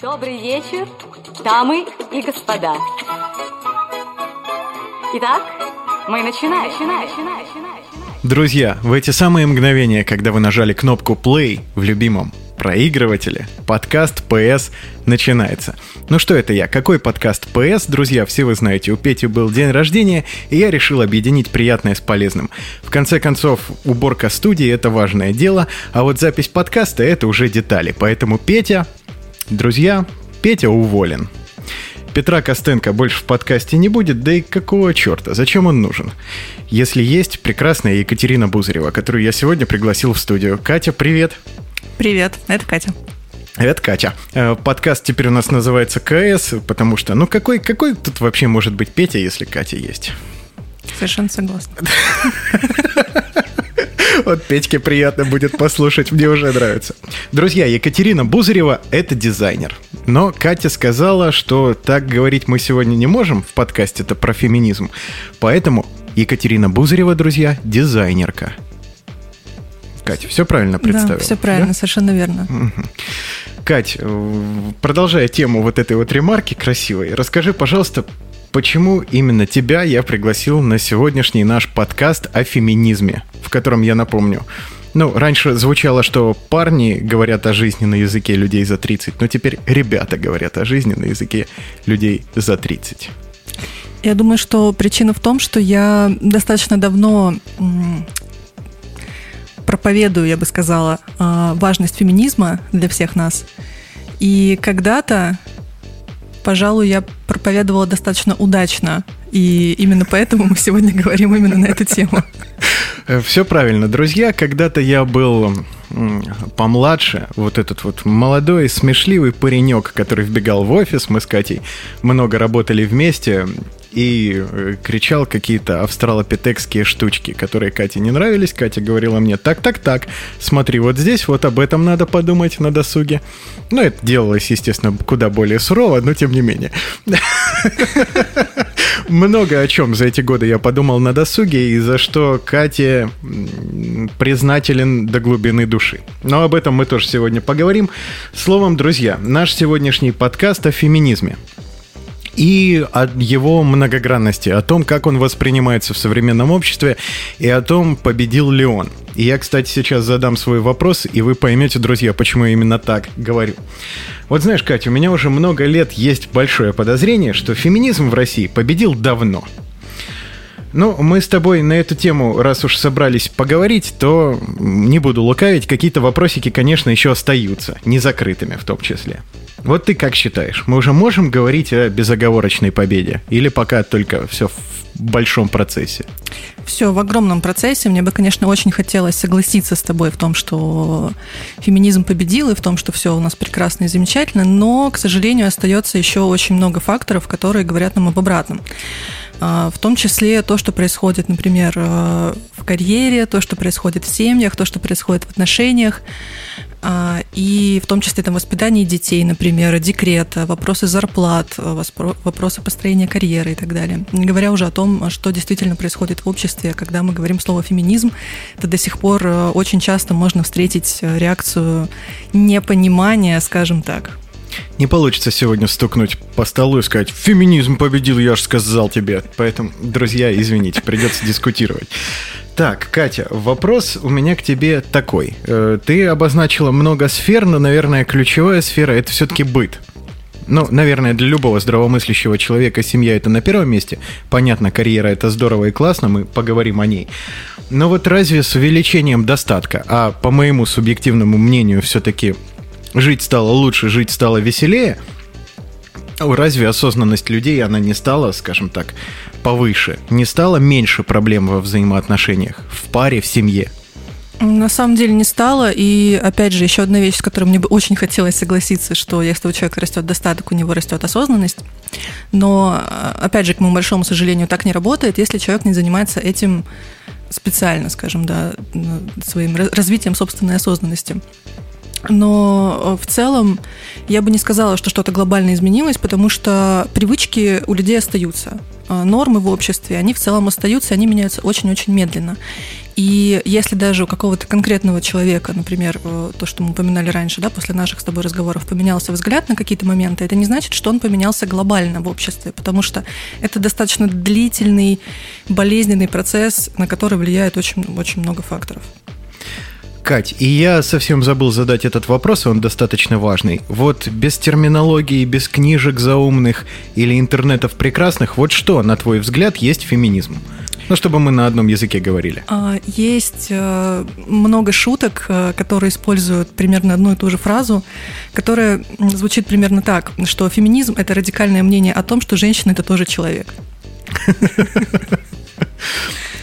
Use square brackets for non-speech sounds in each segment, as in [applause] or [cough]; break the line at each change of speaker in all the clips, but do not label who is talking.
Добрый вечер, дамы и господа. Итак, мы начинаем. начинаем, начинаем, начинаем.
Друзья, в эти самые мгновения, когда вы нажали кнопку play в любимом проигрывателе, подкаст PS начинается. Ну что это я? Какой подкаст PS? Друзья, все вы знаете, у Пети был день рождения, и я решил объединить приятное с полезным. В конце концов, уборка студии — это важное дело, а вот запись подкаста — это уже детали. Поэтому Петя, друзья, Петя уволен. Петра Костенко больше в подкасте не будет, да и какого черта, зачем он нужен? Если есть прекрасная Екатерина Бузарева, которую я сегодня пригласил в студию. Катя, привет!
Привет, это Катя.
Это Катя. Э, подкаст теперь у нас называется КС, потому что, ну какой, какой тут вообще может быть Петя, если Катя есть?
Совершенно согласна. [laughs]
Вот Петьке приятно будет послушать, мне уже нравится. Друзья, Екатерина Бузарева – это дизайнер. Но Катя сказала, что так говорить мы сегодня не можем в подкасте, это про феминизм. Поэтому Екатерина Бузарева, друзья, дизайнерка. Катя, все правильно представила?
Да, все правильно, да? совершенно верно.
Угу. Кать, продолжая тему вот этой вот ремарки красивой, расскажи, пожалуйста, почему именно тебя я пригласил на сегодняшний наш подкаст о феминизме, в котором я напомню, ну, раньше звучало, что парни говорят о жизни на языке людей за 30, но теперь ребята говорят о жизни на языке людей за 30.
Я думаю, что причина в том, что я достаточно давно проповедую, я бы сказала, а, важность феминизма для всех нас. И когда-то пожалуй, я проповедовала достаточно удачно. И именно поэтому мы сегодня говорим именно на эту тему.
Э, Все правильно. Друзья, когда-то я был помладше, вот этот вот молодой, смешливый паренек, который вбегал в офис, мы с Катей много работали вместе, и э, кричал какие-то австралопитекские штучки, которые Кате не нравились. Катя говорила мне, так-так-так, смотри, вот здесь вот об этом надо подумать на досуге. Ну, это делалось, естественно, куда более сурово, но тем не менее. [laughs] Много о чем за эти годы я подумал на досуге, и за что Кате признателен до глубины души. Но об этом мы тоже сегодня поговорим. Словом, друзья, наш сегодняшний подкаст о феминизме и о его многогранности, о том, как он воспринимается в современном обществе, и о том, победил ли он. И я, кстати, сейчас задам свой вопрос, и вы поймете, друзья, почему я именно так говорю. Вот знаешь, Катя, у меня уже много лет есть большое подозрение, что феминизм в России победил давно – ну, мы с тобой на эту тему, раз уж собрались поговорить, то не буду лукавить, какие-то вопросики, конечно, еще остаются, не закрытыми в том числе. Вот ты как считаешь, мы уже можем говорить о безоговорочной победе? Или пока только все в большом процессе?
Все в огромном процессе. Мне бы, конечно, очень хотелось согласиться с тобой в том, что феминизм победил, и в том, что все у нас прекрасно и замечательно, но, к сожалению, остается еще очень много факторов, которые говорят нам об обратном. А, в том числе то, что происходит, например, э, в карьере, то, что происходит в семьях, то, что происходит в отношениях, а, и в том числе там воспитание детей, например, декрет, вопросы зарплат, вопросы построения карьеры и так далее. Не говоря уже о том, что действительно происходит в обществе, когда мы говорим слово феминизм, то до сих пор э, очень часто можно встретить э, реакцию непонимания, скажем так.
Не получится сегодня стукнуть по столу и сказать «Феминизм победил, я же сказал тебе». Поэтому, друзья, извините, придется дискутировать. Так, Катя, вопрос у меня к тебе такой. Э, ты обозначила много сфер, но, наверное, ключевая сфера – это все-таки быт. Ну, наверное, для любого здравомыслящего человека семья это на первом месте. Понятно, карьера это здорово и классно, мы поговорим о ней. Но вот разве с увеличением достатка, а по моему субъективному мнению все-таки жить стало лучше, жить стало веселее, разве осознанность людей, она не стала, скажем так, повыше? Не стало меньше проблем во взаимоотношениях, в паре, в семье?
На самом деле не стало. И опять же, еще одна вещь, с которой мне бы очень хотелось согласиться, что если у человека растет достаток, у него растет осознанность. Но, опять же, к моему большому сожалению, так не работает, если человек не занимается этим специально, скажем, да, своим развитием собственной осознанности. Но э, в целом я бы не сказала, что что-то глобально изменилось, потому что привычки у людей остаются. Э, нормы в обществе, они в целом остаются, они меняются очень-очень медленно. И если даже у какого-то конкретного человека, например, э, то, что мы упоминали раньше, да, после наших с тобой разговоров, поменялся взгляд на какие-то моменты, это не значит, что он поменялся глобально в обществе, потому что это достаточно длительный, болезненный процесс, на который влияет очень, очень много факторов.
Кать, и я совсем забыл задать этот вопрос, он достаточно важный. Вот без терминологии, без книжек заумных или интернетов прекрасных, вот что, на твой взгляд, есть феминизм? Ну, чтобы мы на одном языке говорили.
А, есть э, много шуток, э, которые используют примерно одну и ту же фразу, которая звучит примерно так, что феминизм – это радикальное мнение о том, что женщина – это тоже человек. [laughs]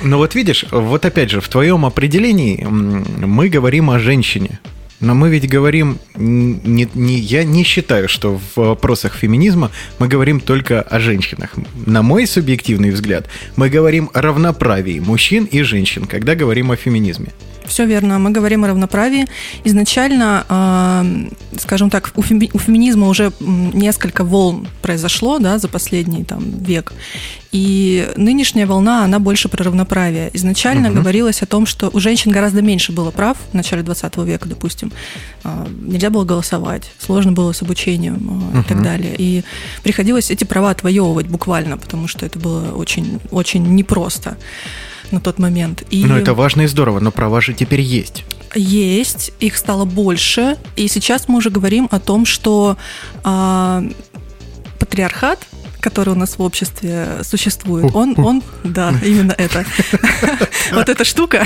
Ну вот видишь, вот опять же, в твоем определении мы говорим о женщине. Но мы ведь говорим, не, не, я не считаю, что в вопросах феминизма мы говорим только о женщинах. На мой субъективный взгляд, мы говорим о равноправии мужчин и женщин, когда говорим о феминизме.
Все верно. Мы говорим о равноправии. Изначально, э, скажем так, у, феми, у феминизма уже несколько волн произошло да, за последний там, век. И нынешняя волна, она больше про равноправие. Изначально угу. говорилось о том, что у женщин гораздо меньше было прав в начале 20 века, допустим. Э, нельзя было голосовать, сложно было с обучением угу. и так далее. И приходилось эти права отвоевывать буквально, потому что это было очень, очень непросто на тот момент.
И... Ну, это важно и здорово, но права же теперь есть.
Есть, их стало больше. И сейчас мы уже говорим о том, что а, патриархат который у нас в обществе существует, он, он, да, именно это, [laughs] вот эта штука,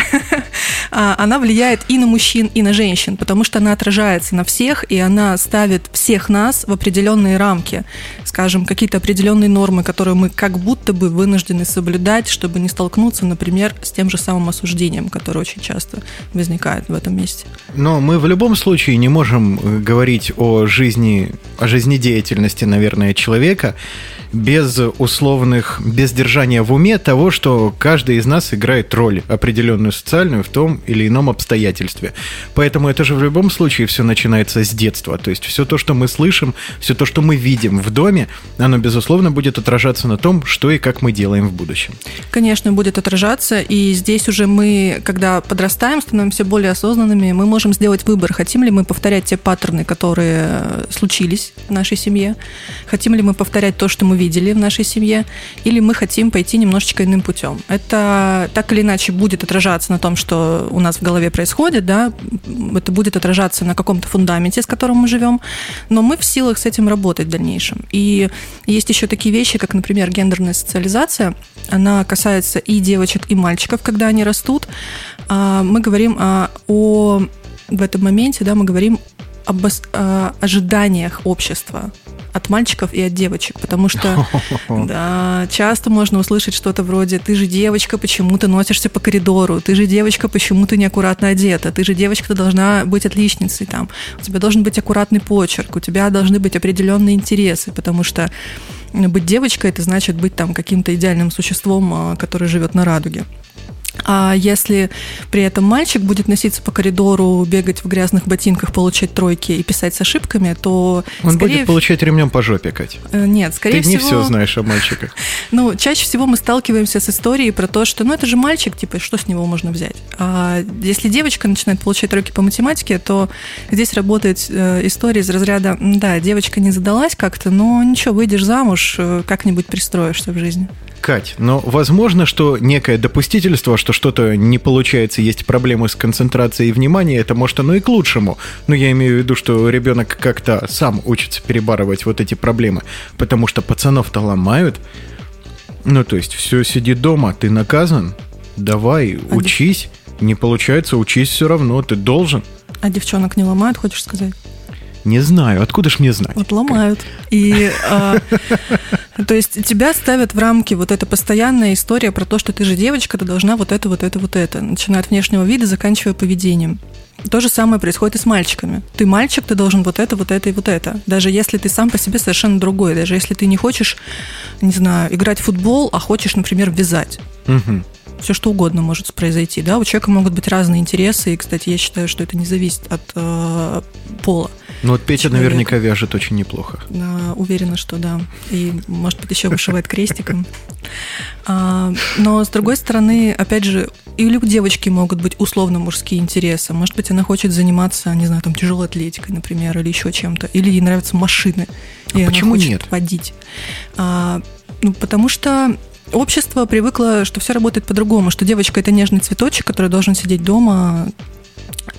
а, она влияет и на мужчин, и на женщин, потому что она отражается на всех, и она ставит всех нас в определенные рамки, скажем, какие-то определенные нормы, которые мы как будто бы вынуждены соблюдать, чтобы не столкнуться, например, с тем же самым осуждением, которое очень часто возникает в этом месте.
Но мы в любом случае не можем э, говорить о жизни, о жизнедеятельности, наверное, человека, без условных, без держания в уме того, что каждый из нас играет роль определенную социальную в том или ином обстоятельстве. Поэтому это же в любом случае все начинается с детства. То есть все то, что мы слышим, все то, что мы видим в доме, оно, безусловно, будет отражаться на том, что и как мы делаем в будущем.
Конечно, будет отражаться. И здесь уже мы, когда подрастаем, становимся более осознанными, мы можем сделать выбор, хотим ли мы повторять те паттерны, которые случились в нашей семье, хотим ли мы повторять то, что мы видели в нашей семье, или мы хотим пойти немножечко иным путем. Это так или иначе будет отражаться на том, что у нас в голове происходит, да, это будет отражаться на каком-то фундаменте, с которым мы живем, но мы в силах с этим работать в дальнейшем. И есть еще такие вещи, как, например, гендерная социализация. Она касается и девочек, и мальчиков, когда они растут. А, мы говорим о, о в этом моменте, да, мы говорим об ожиданиях общества от мальчиков и от девочек, потому что [laughs] да, часто можно услышать что-то вроде «ты же девочка, почему ты носишься по коридору? Ты же девочка, почему ты неаккуратно одета? Ты же девочка, ты должна быть отличницей там. У тебя должен быть аккуратный почерк, у тебя должны быть определенные интересы, потому что быть девочкой – это значит быть там каким-то идеальным существом, а, который живет на радуге. А если при этом мальчик будет носиться по коридору, бегать в грязных ботинках, получать тройки и писать с ошибками, то...
Он скорее... будет получать ремнем по жопе, Кать.
Э, нет, скорее
Ты
всего...
Ты не все знаешь о мальчиках. [laughs]
Ну, чаще всего мы сталкиваемся с историей про то, что, ну, это же мальчик, типа, что с него можно взять? А если девочка начинает получать тройки по математике, то здесь работает э, история из разряда, да, девочка не задалась как-то, но ничего, выйдешь замуж, э, как-нибудь пристроишься в жизни.
Кать, но возможно, что некое допустительство, что что-то не получается, есть проблемы с концентрацией внимания, это может оно и к лучшему. Но я имею в виду, что ребенок как-то сам учится перебарывать вот эти проблемы, потому что пацанов-то ломают. Ну, то есть, все, сиди дома, ты наказан, давай, а учись. Дев... Не получается, учись все равно, ты должен.
А девчонок не ломают, хочешь сказать?
Не знаю, откуда ж мне знать?
Вот ломают. И а, [laughs] то есть тебя ставят в рамки вот эта постоянная история про то, что ты же девочка, ты должна вот это, вот это, вот это, начиная от внешнего вида, заканчивая поведением. То же самое происходит и с мальчиками. Ты мальчик, ты должен вот это, вот это и вот это. Даже если ты сам по себе совершенно другой. Даже если ты не хочешь, не знаю, играть в футбол, а хочешь, например, вязать. Угу все что угодно может произойти. Да? У человека могут быть разные интересы, и, кстати, я считаю, что это не зависит от э, пола.
Ну вот Петя человека. наверняка вяжет очень неплохо.
Да, уверена, что да. И, может быть, еще вышивает крестиком. А, но, с другой стороны, опять же, или у девочки могут быть условно мужские интересы. Может быть, она хочет заниматься, не знаю, там, тяжелой атлетикой, например, или еще чем-то. Или ей нравятся машины.
А
и
почему
она хочет
нет?
водить. А, ну, потому что общество привыкло, что все работает по-другому, что девочка это нежный цветочек, который должен сидеть дома, а,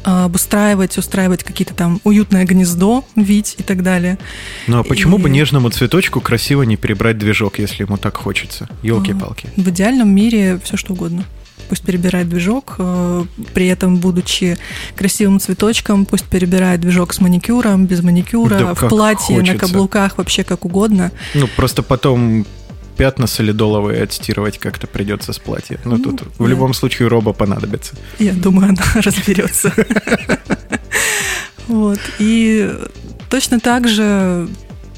обустраивать, устраивать какие-то там уютное гнездо, вить и так далее.
Ну а почему
И-
бы нежному цветочку красиво не перебрать движок, если ему так хочется? Елки-палки.
В идеальном мире все что угодно. Пусть перебирает движок, э, при этом будучи красивым цветочком, пусть перебирает движок с маникюром, без маникюра,
Да
в платье, на
хочется.
каблуках, вообще как угодно.
Ну, просто потом пятна солидоловые отстирывать как-то придется с платья. Ну,
Ну,
тут в
да.
любом случае роба понадобится.
Я думаю, она [laughs] разберется. Вот. И точно так же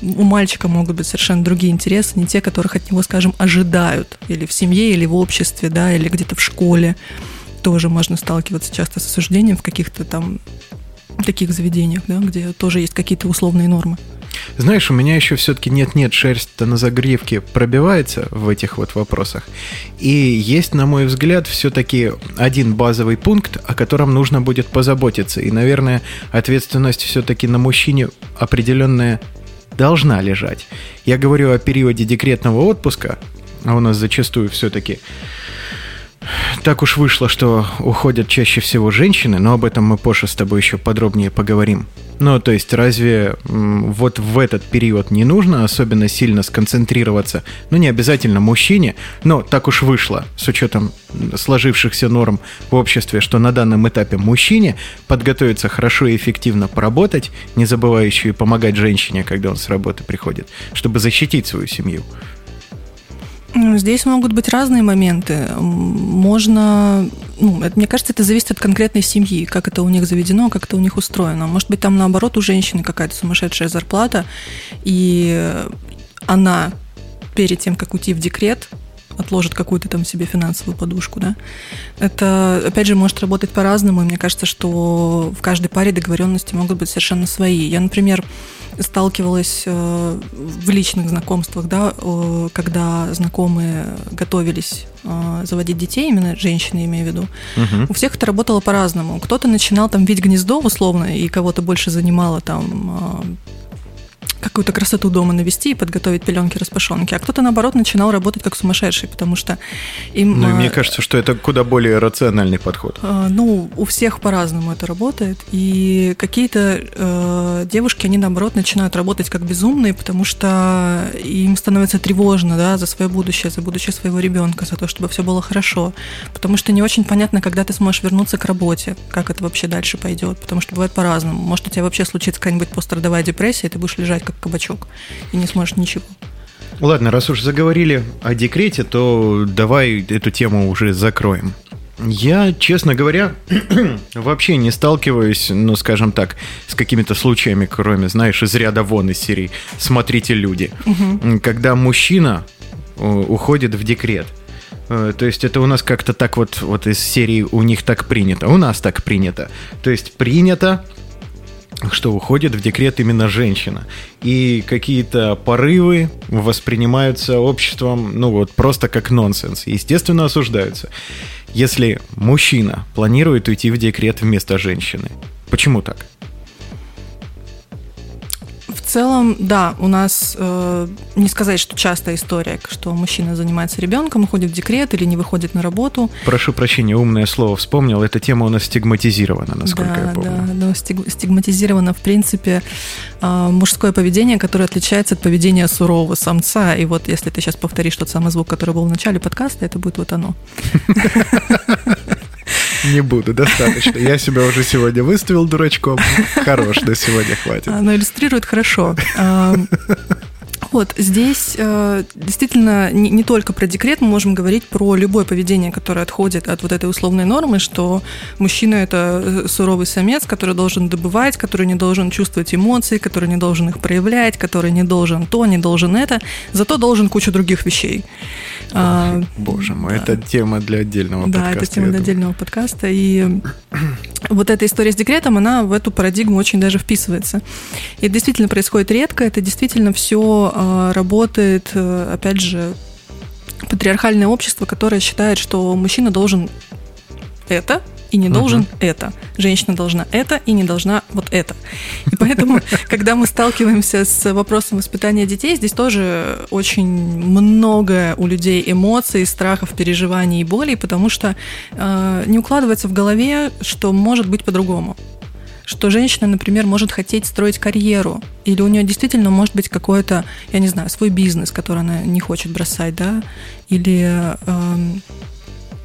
у мальчика могут быть совершенно другие интересы, не те, которых от него, скажем, ожидают. Или в семье, или в обществе, да, или где-то в школе. Тоже можно сталкиваться часто с осуждением в каких-то там таких заведениях, да, где тоже есть какие-то условные нормы.
Знаешь, у меня еще все-таки нет-нет, шерсть-то на загривке пробивается в этих вот вопросах. И есть, на мой взгляд, все-таки один базовый пункт, о котором нужно будет позаботиться. И, наверное, ответственность все-таки на мужчине определенная должна лежать. Я говорю о периоде декретного отпуска, а у нас зачастую все-таки так уж вышло, что уходят чаще всего женщины, но об этом мы позже с тобой еще подробнее поговорим. Ну, то есть, разве вот в этот период не нужно особенно сильно сконцентрироваться? Ну, не обязательно мужчине, но так уж вышло, с учетом сложившихся норм в обществе, что на данном этапе мужчине подготовиться хорошо и эффективно поработать, не забывая еще и помогать женщине, когда он с работы приходит, чтобы защитить свою семью.
Ну, Здесь могут быть разные моменты. Можно, ну, это, мне кажется, это зависит от конкретной семьи, как это у них заведено, как это у них устроено. Может быть, там наоборот у женщины какая-то сумасшедшая зарплата, и она перед тем, как уйти в декрет, отложит какую-то там себе финансовую подушку, да. Это, опять же, может работать по-разному, и мне кажется, что в каждой паре договоренности могут быть совершенно свои. Я, например, сталкивалась э, в личных знакомствах, да, когда знакомые готовились э, заводить детей, именно женщины, имею в виду.
Мгм.
У всех это работало по-разному. Кто-то начинал там видеть гнездо, условно, и кого-то больше занимало там э, какую-то красоту дома навести и подготовить пеленки, распашонки, а кто-то, наоборот, начинал работать как сумасшедший, потому что им...
Ну, и
э,
мне кажется, что это куда более рациональный подход.
Э, Ну, у всех по-разному это работает. И какие-то э, девушки, они наоборот начинают работать как безумные, потому что им становится тревожно, да, за свое будущее, за будущее своего ребенка, за то, чтобы все было хорошо. Потому что не очень понятно, когда ты сможешь вернуться к работе, как это вообще дальше пойдет. Потому что бывает по-разному. Может, у тебя вообще случится какая-нибудь пострадовая депрессия, и ты будешь лежать как кабачок и не сможешь ничего.
Ладно, раз уж заговорили о декрете, то давай эту тему уже закроем. Я, честно говоря, [clears throat] вообще не сталкиваюсь, ну, скажем так, с какими-то случаями, кроме, знаешь, из ряда вон из серии «Смотрите, люди». Когда мужчина э, уходит в декрет. Э, То есть это у нас как-то так вот, вот из серии «У них так принято», у нас так принято. То есть принято что уходит в декрет именно женщина. И какие-то порывы воспринимаются обществом, ну вот, просто как нонсенс. Естественно, осуждаются. Если мужчина планирует уйти в декрет вместо женщины. Почему так?
В целом, да, у нас э, не сказать, что частая история, что мужчина занимается ребенком, уходит в декрет или не выходит на работу.
Прошу прощения, умное слово вспомнил. Эта тема у нас стигматизирована, насколько
да,
я помню.
да, стиг- стигматизировано, в принципе, э, мужское поведение, которое отличается от поведения сурового самца. И вот если ты сейчас повторишь тот самый звук, который был в начале подкаста, это будет вот оно. [laughs]
Не буду, достаточно. Я себя уже сегодня выставил дурачком. Хорош, на сегодня хватит.
Оно иллюстрирует хорошо. Вот, здесь э, действительно не, не только про декрет, мы можем говорить про любое поведение, которое отходит от вот этой условной нормы, что мужчина это э, суровый самец, который должен добывать, который не должен чувствовать эмоции, который не должен их проявлять, который не должен то, не должен это, зато должен кучу других вещей. А,
Боже мой,
да.
это тема для отдельного
да,
подкаста.
это тема для отдельного подкаста. И [clears throat] вот эта история с декретом, она в эту парадигму очень даже вписывается. И это действительно происходит редко, это действительно все работает, э, опять же, патриархальное общество, которое считает, что мужчина должен это, и не должен uh-huh. это. Женщина должна это и не должна вот это. И поэтому, [laughs] когда мы сталкиваемся с вопросом воспитания детей, здесь тоже очень много у людей эмоций, страхов, переживаний и болей, потому что э, не укладывается в голове, что может быть по-другому что женщина, например, может хотеть строить карьеру, или у нее действительно может быть какой-то, я не знаю, свой бизнес, который она не хочет бросать, да, или э,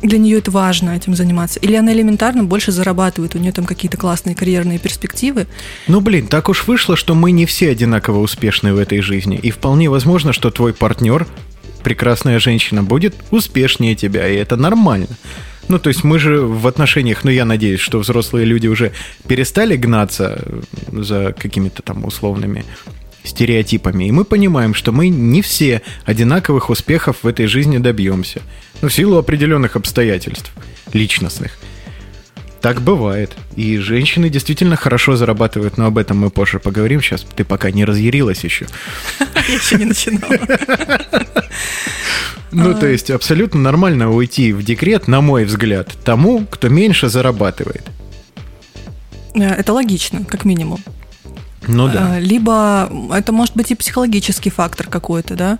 для нее это важно этим заниматься? Или она элементарно больше зарабатывает, у нее там какие-то классные карьерные перспективы?
Ну, блин, так уж вышло, что мы не все одинаково успешны в этой жизни. И вполне возможно, что твой партнер, прекрасная женщина, будет успешнее тебя, и это нормально. Ну, то есть мы же в отношениях, ну, я надеюсь, что взрослые люди уже перестали гнаться за какими-то там условными стереотипами. И мы понимаем, что мы не все одинаковых успехов в этой жизни добьемся. Ну, в силу определенных обстоятельств личностных. Так бывает. И женщины действительно хорошо зарабатывают, но об этом мы позже поговорим. Сейчас ты пока не разъярилась еще. [laughs]
Я еще не начинала. [laughs]
Ну, то есть абсолютно нормально уйти в декрет, на мой взгляд, тому, кто меньше зарабатывает.
Э, это логично, как минимум.
Ну да.
А, либо это может быть и психологический фактор какой-то, да?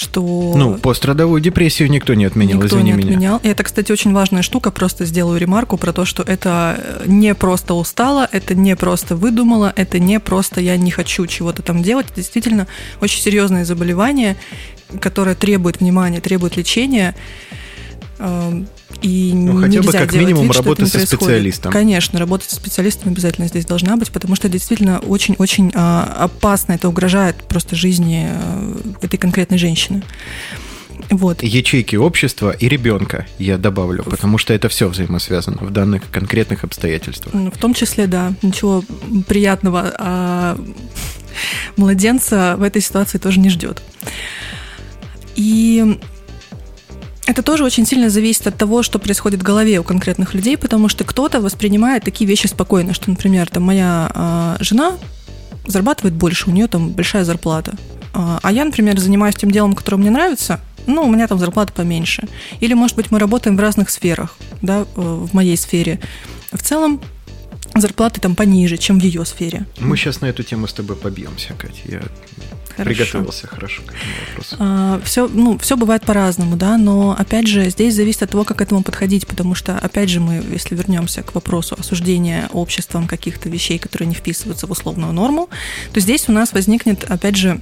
Что...
Ну, пострадовую депрессию никто не отменял,
никто
извини
не отменял.
меня.
И это, кстати, очень важная штука, просто сделаю ремарку про то, что это не просто устала, это не просто выдумала, это не просто я не хочу чего-то там делать. Это действительно очень серьезное заболевание, которое требует внимания, требует лечения. И
ну, хотя бы как минимум вид, работать со происходит. специалистом.
Конечно, работать со специалистом обязательно здесь должна быть, потому что действительно очень-очень а, опасно, это угрожает просто жизни а, этой конкретной женщины. Вот.
Ячейки общества и ребенка, я добавлю, потому что это все взаимосвязано в данных конкретных обстоятельствах.
В том числе, да, ничего приятного а [laughs] младенца в этой ситуации тоже не ждет. И это тоже очень сильно зависит от того, что происходит в голове у конкретных людей, потому что кто-то воспринимает такие вещи спокойно, что, например, там моя э, жена зарабатывает больше, у нее там большая зарплата. А я, например, занимаюсь тем делом, которое мне нравится, ну, у меня там зарплата поменьше. Или, может быть, мы работаем в разных сферах, да, в моей сфере. В целом, зарплаты там пониже, чем в ее сфере.
Мы сейчас на эту тему с тобой побьемся, Катя. Я Хорошо. Приготовился хорошо к этому вопросу.
А, все, ну, все бывает по-разному, да, но опять же, здесь зависит от того, как к этому подходить, потому что, опять же, мы, если вернемся к вопросу осуждения обществом каких-то вещей, которые не вписываются в условную норму, то здесь у нас возникнет, опять же,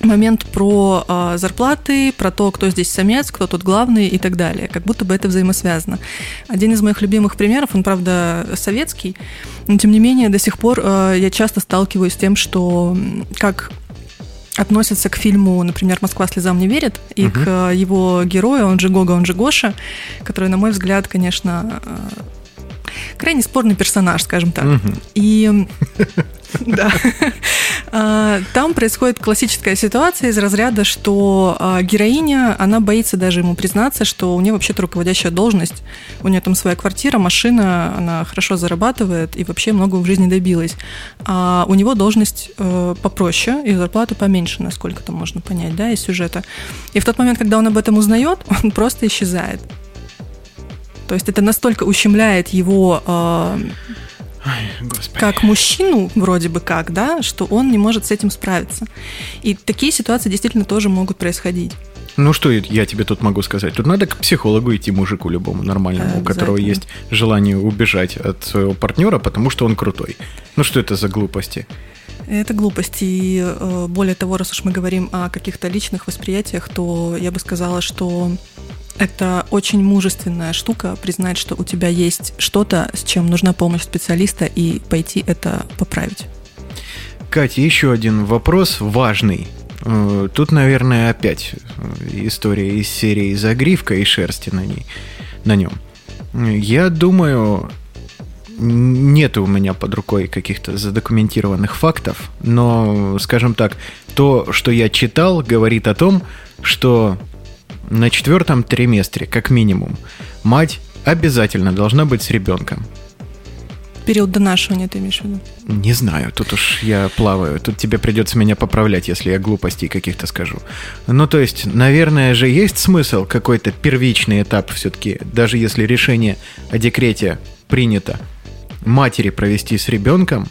момент про э, зарплаты, про то, кто здесь самец, кто тут главный и так далее. Как будто бы это взаимосвязано. Один из моих любимых примеров, он, правда, советский, но тем не менее до сих пор э, я часто сталкиваюсь с тем, что как относятся к фильму, например, «Москва слезам не верит», и угу. к его герою, он же Гога, он же Гоша, который, на мой взгляд, конечно, э, крайне спорный персонаж, скажем так. Угу. И [laughs] да. А, там происходит классическая ситуация из разряда, что а, героиня, она боится даже ему признаться, что у нее вообще-то руководящая должность, у нее там своя квартира, машина, она хорошо зарабатывает и вообще много в жизни добилась. А у него должность э, попроще и зарплата поменьше, насколько там можно понять, да, из сюжета. И в тот момент, когда он об этом узнает, [laughs] он просто исчезает. То есть это настолько ущемляет его э, Ой, как мужчину, вроде бы как, да, что он не может с этим справиться. И такие ситуации действительно тоже могут происходить.
Ну что я тебе тут могу сказать? Тут надо к психологу идти мужику любому нормальному, у которого есть желание убежать от своего партнера, потому что он крутой. Ну что это за глупости?
Это глупости. И э, более того, раз уж мы говорим о каких-то личных восприятиях, то я бы сказала, что это очень мужественная штука признать, что у тебя есть что-то, с чем нужна помощь специалиста, и пойти это поправить.
Катя, еще один вопрос важный. Э, тут, наверное, опять история из серии «Загривка» и шерсти на ней, на нем. Я думаю, нет у меня под рукой каких-то задокументированных фактов, но, скажем так, то, что я читал, говорит о том, что на четвертом триместре, как минимум, мать обязательно должна быть с ребенком.
Период донашивания ты имеешь в виду?
Не знаю, тут уж я плаваю. Тут тебе придется меня поправлять, если я глупостей каких-то скажу. Ну, то есть, наверное же, есть смысл какой-то первичный этап все-таки, даже если решение о декрете принято, матери провести с ребенком,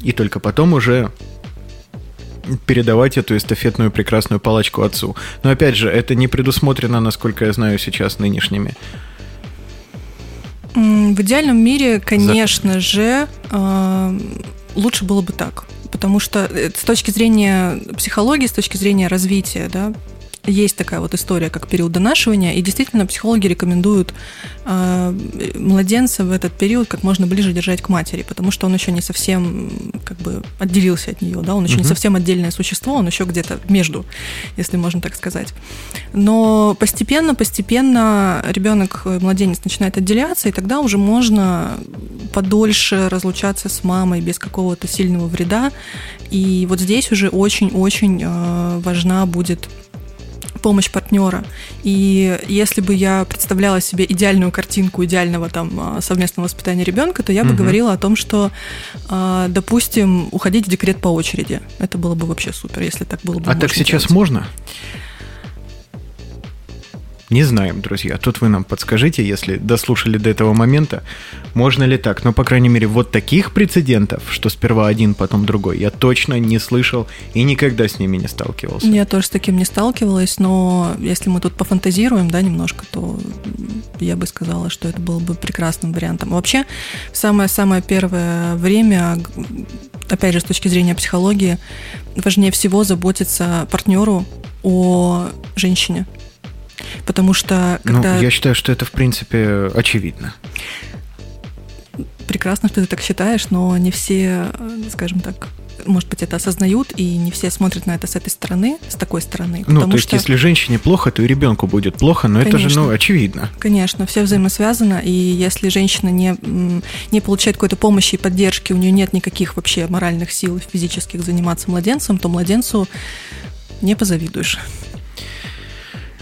и только потом уже передавать эту эстафетную прекрасную палочку отцу. Но опять же, это не предусмотрено, насколько я знаю сейчас нынешними.
В идеальном мире, конечно За... же, э, лучше было бы так. Потому что э, с точки зрения психологии, с точки зрения развития, да, есть такая вот история, как период донашивания, и действительно психологи рекомендуют э, младенца в этот период как можно ближе держать к матери, потому что он еще не совсем как бы отделился от нее, да, он еще угу. не совсем отдельное существо, он еще где-то между, если можно так сказать. Но постепенно, постепенно ребенок, э, младенец начинает отделяться, и тогда уже можно подольше разлучаться с мамой без какого-то сильного вреда. И вот здесь уже очень-очень э, важна будет помощь партнера. И если бы я представляла себе идеальную картинку идеального там а, совместного воспитания ребенка, то я бы угу. говорила о том, что, а, допустим, уходить в декрет по очереди. Это было бы вообще супер, если так было бы.
А так сейчас
делать.
можно? Не знаем, друзья. Тут вы нам подскажите, если дослушали до этого момента, можно ли так. Но, по крайней мере, вот таких прецедентов, что сперва один, потом другой, я точно не слышал и никогда с ними не сталкивался.
Я тоже с таким не сталкивалась, но если мы тут пофантазируем, да, немножко, то я бы сказала, что это было бы прекрасным вариантом. Вообще, самое-самое первое время, опять же, с точки зрения психологии, важнее всего заботиться партнеру о женщине. Потому что
ну, когда... Ну, я считаю, что это, в принципе, очевидно.
Прекрасно, что ты так считаешь, но не все, скажем так, может быть, это осознают, и не все смотрят на это с этой стороны, с такой стороны.
Ну, то есть, что... если женщине плохо, то и ребенку будет плохо, но Конечно. это же, ну, очевидно.
Конечно, все взаимосвязано, и если женщина не, не получает какой-то помощи и поддержки, у нее нет никаких вообще моральных сил физических заниматься младенцем, то младенцу не позавидуешь.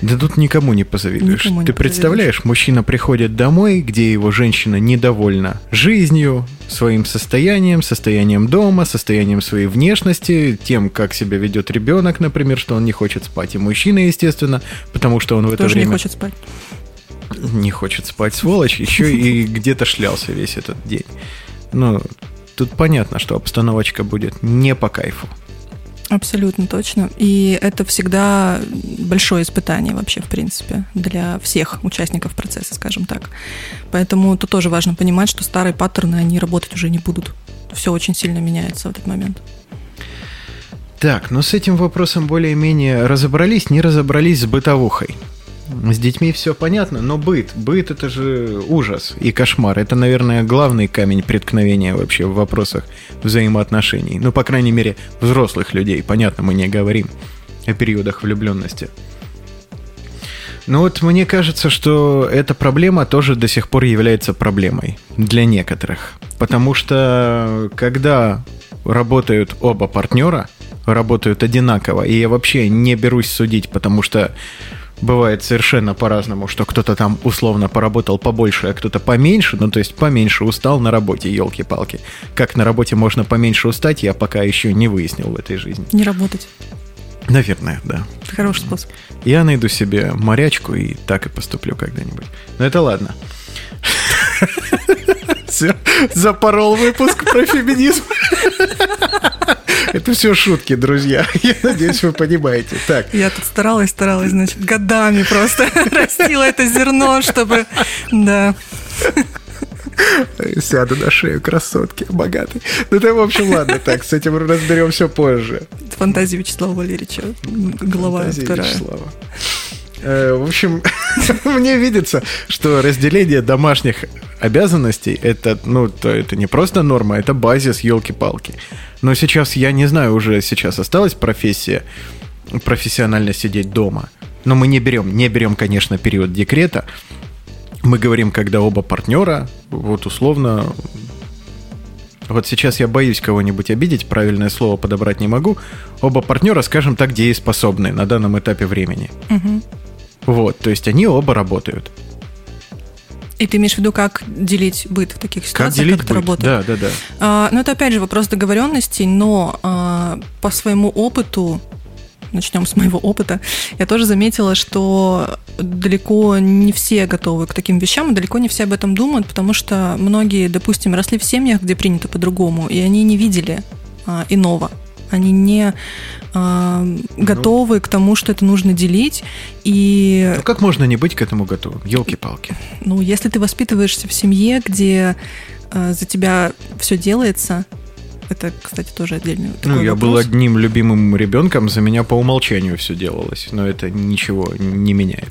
Да тут никому не позавидуешь. Никому не Ты представляешь, мужчина приходит домой, где его женщина недовольна жизнью, своим состоянием, состоянием дома, состоянием своей внешности, тем, как себя ведет ребенок, например, что он не хочет спать. И мужчина, естественно, потому что он в это
Тоже
время...
не хочет спать.
Не хочет спать, сволочь, еще и где-то шлялся весь этот день. Ну, тут понятно, что обстановочка будет не по кайфу.
Абсолютно точно. И это всегда большое испытание вообще, в принципе, для всех участников процесса, скажем так. Поэтому тут тоже важно понимать, что старые паттерны, они работать уже не будут. Все очень сильно меняется в этот момент.
Так, ну с этим вопросом более-менее разобрались, не разобрались с бытовухой. С детьми все понятно, но быт, быт это же ужас и кошмар. Это, наверное, главный камень преткновения вообще в вопросах взаимоотношений. Ну, по крайней мере, взрослых людей. Понятно, мы не говорим о периодах влюбленности. Но вот мне кажется, что эта проблема тоже до сих пор является проблемой для некоторых. Потому что когда работают оба партнера, работают одинаково, и я вообще не берусь судить, потому что бывает совершенно по-разному, что кто-то там условно поработал побольше, а кто-то поменьше, ну то есть поменьше устал на работе, елки-палки. Как на работе можно поменьше устать, я пока еще не выяснил в этой жизни.
Не работать.
Наверное, да.
Это хороший способ.
Я найду себе морячку и так и поступлю когда-нибудь. Но это ладно. [laughs] Все, запорол выпуск про феминизм. [laughs] Это все шутки, друзья. [laughs] Я надеюсь, вы понимаете. Так.
Я тут старалась, старалась, значит, годами просто [laughs] растила это зерно, чтобы... Да.
Сяду на шею красотки, богатой. Ну, это, в общем, ладно, так, с этим разберемся позже.
Фантазия Вячеслава Валерьевича, глава Фантазия вторая. Вячеслава.
Э, в общем, [laughs] мне видится, что разделение домашних обязанностей это, ну, то это не просто норма, это базис елки-палки. Но сейчас, я не знаю, уже сейчас осталась профессия профессионально сидеть дома. Но мы не берем, не берем, конечно, период декрета. Мы говорим, когда оба партнера, вот условно, вот сейчас я боюсь кого-нибудь обидеть, правильное слово подобрать не могу. Оба партнера, скажем так, дееспособны на данном этапе времени. Угу. Вот, то есть они оба работают.
И ты имеешь в виду, как делить быт в таких ситуациях,
как, делить
как это
быт?
работает?
Да, да, да.
А, ну, это опять же вопрос договоренностей, но а, по своему опыту, начнем с моего опыта, я тоже заметила, что далеко не все готовы к таким вещам, и далеко не все об этом думают, потому что многие, допустим, росли в семьях, где принято по-другому, и они не видели а, иного. Они не а, готовы к тому, что это нужно делить. И,
Ну как можно не быть к этому готовым? Елки-палки.
ну, если ты воспитываешься в семье, где а, за тебя все делается, это, кстати, тоже отдельный
Ну,
такой
я был
вопрос.
одним любимым ребенком, за меня по умолчанию все делалось, но это ничего не меняет.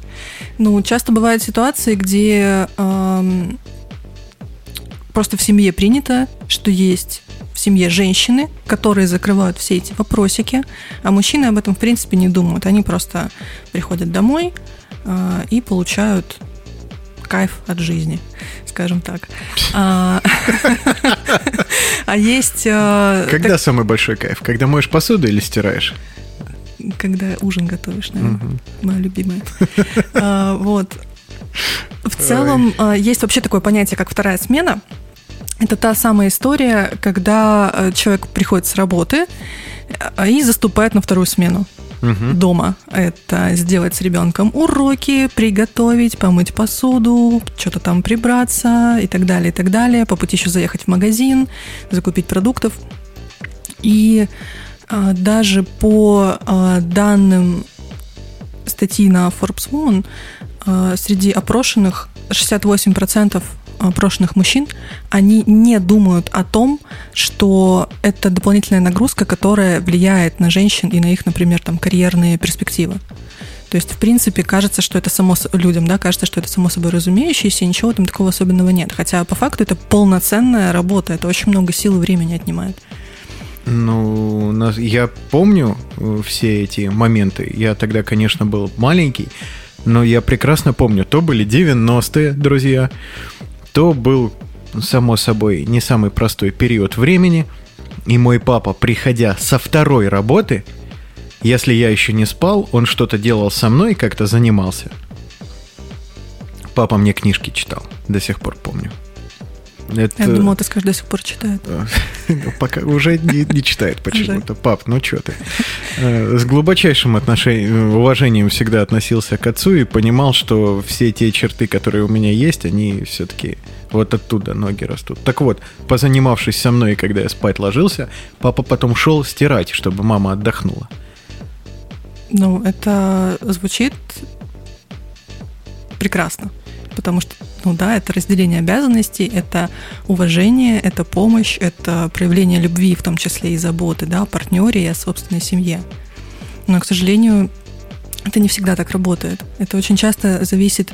Ну, часто бывают ситуации, где ам, просто в семье принято, что есть в семье женщины, которые закрывают все эти вопросики, а мужчины об этом, в принципе, не думают. Они просто приходят домой а, и получают кайф от жизни, скажем так. А а есть... а,
Когда самый большой кайф? Когда моешь посуду или стираешь?
когда ужин готовишь, наверное, моя любимая. Вот. В целом, есть вообще такое понятие, как вторая смена. Это та самая история, когда э, человек приходит с работы а, и заступает на вторую смену
Мгм.
дома. Это сделать с ребенком уроки, приготовить, помыть посуду, что-то там прибраться и так далее, и так далее. По пути еще заехать в магазин, закупить продуктов. И а, даже по а, данным статьи на Forbes Woman, а, среди опрошенных 68% опрошенных мужчин, они не думают о том, что это дополнительная нагрузка, которая влияет на женщин и на их, например, там, карьерные перспективы. То есть, в принципе, кажется, что это само людям, да, кажется, что это само собой разумеющееся, и ничего там такого особенного нет. Хотя по факту это полноценная работа, это очень много сил и времени отнимает.
Ну, я помню э, все эти моменты. Я тогда, конечно, был маленький, но я прекрасно помню. То были 90-е, друзья, то был, само собой, не самый простой период времени. И мой папа, приходя со второй работы, если я еще не спал, он что-то делал со мной, как-то занимался. Папа мне книжки читал, до сих пор помню. Это...
Я думала, ты скажешь, до сих пор читает.
Ну, Пока уже не, не читает [laughs] почему-то. Пап, ну что ты? Э, С глубочайшим отношением, уважением всегда относился к отцу и понимал, что все те черты, которые у меня есть, они все-таки вот оттуда ноги растут. Так вот, позанимавшись со мной, когда я спать ложился, папа потом шел стирать, чтобы мама отдохнула.
Ну, это звучит прекрасно. Потому что, ну да, это разделение обязанностей, это уважение, это помощь, это проявление любви, в том числе и заботы, да, о партнере и о собственной семье. Но, к сожалению, это не всегда так работает. Это очень часто зависит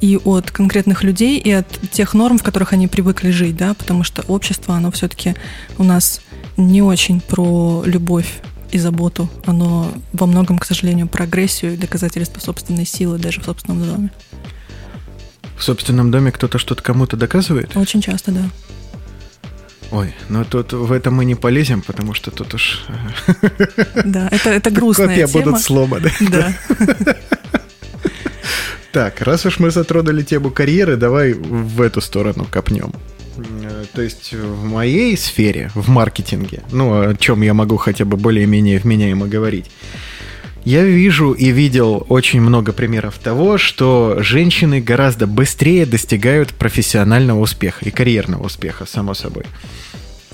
и от конкретных людей, и от тех норм, в которых они привыкли жить, да, потому что общество, оно все-таки у нас не очень про любовь и заботу. Оно во многом, к сожалению, про агрессию и доказательство собственной силы даже в собственном доме.
В собственном доме кто-то что-то кому-то доказывает?
Очень часто, да.
Ой, ну тут в это мы не полезем, потому что тут уж
Да, это, это грустная
копья
тема.
будут сломаны.
Да. [laughs]
Так, раз уж мы затронули тему карьеры, давай в эту сторону копнем. Э, То есть в моей сфере, в маркетинге, ну, о чем я могу хотя бы более-менее вменяемо говорить, я вижу и видел очень много примеров того, что женщины гораздо быстрее достигают профессионального успеха и карьерного успеха, само собой.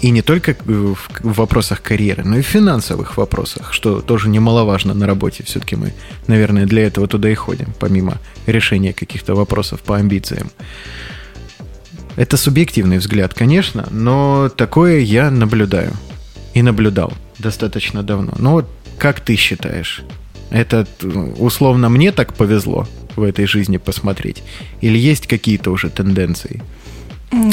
И не только э, в вопросах карьеры, но и в финансовых вопросах, что тоже немаловажно на работе. Все-таки мы, наверное, для этого туда и ходим, помимо решения каких-то вопросов по амбициям. Это субъективный взгляд, конечно, но такое я наблюдаю. И наблюдал достаточно давно. Ну вот как ты считаешь? Это условно мне так повезло в этой жизни посмотреть? Или есть какие-то уже тенденции?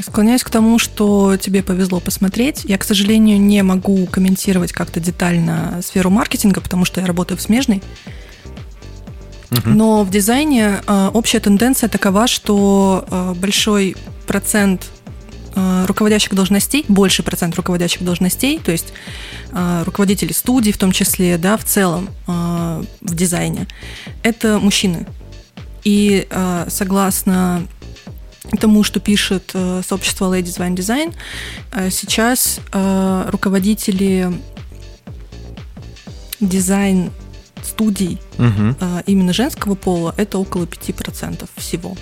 Склоняюсь к тому, что тебе повезло посмотреть. Я, к сожалению, не могу комментировать как-то детально сферу маркетинга, потому что я работаю в смежной. Но в дизайне э, общая тенденция такова, что э, большой процент э, руководящих должностей, больший процент руководящих должностей, то есть э, руководители студий в том числе, да, в целом э, в дизайне, это мужчины. И согласно тому, что пишет э, сообщество Wine Design, э, сейчас руководители дизайн студий угу. именно женского пола это около 5% всего.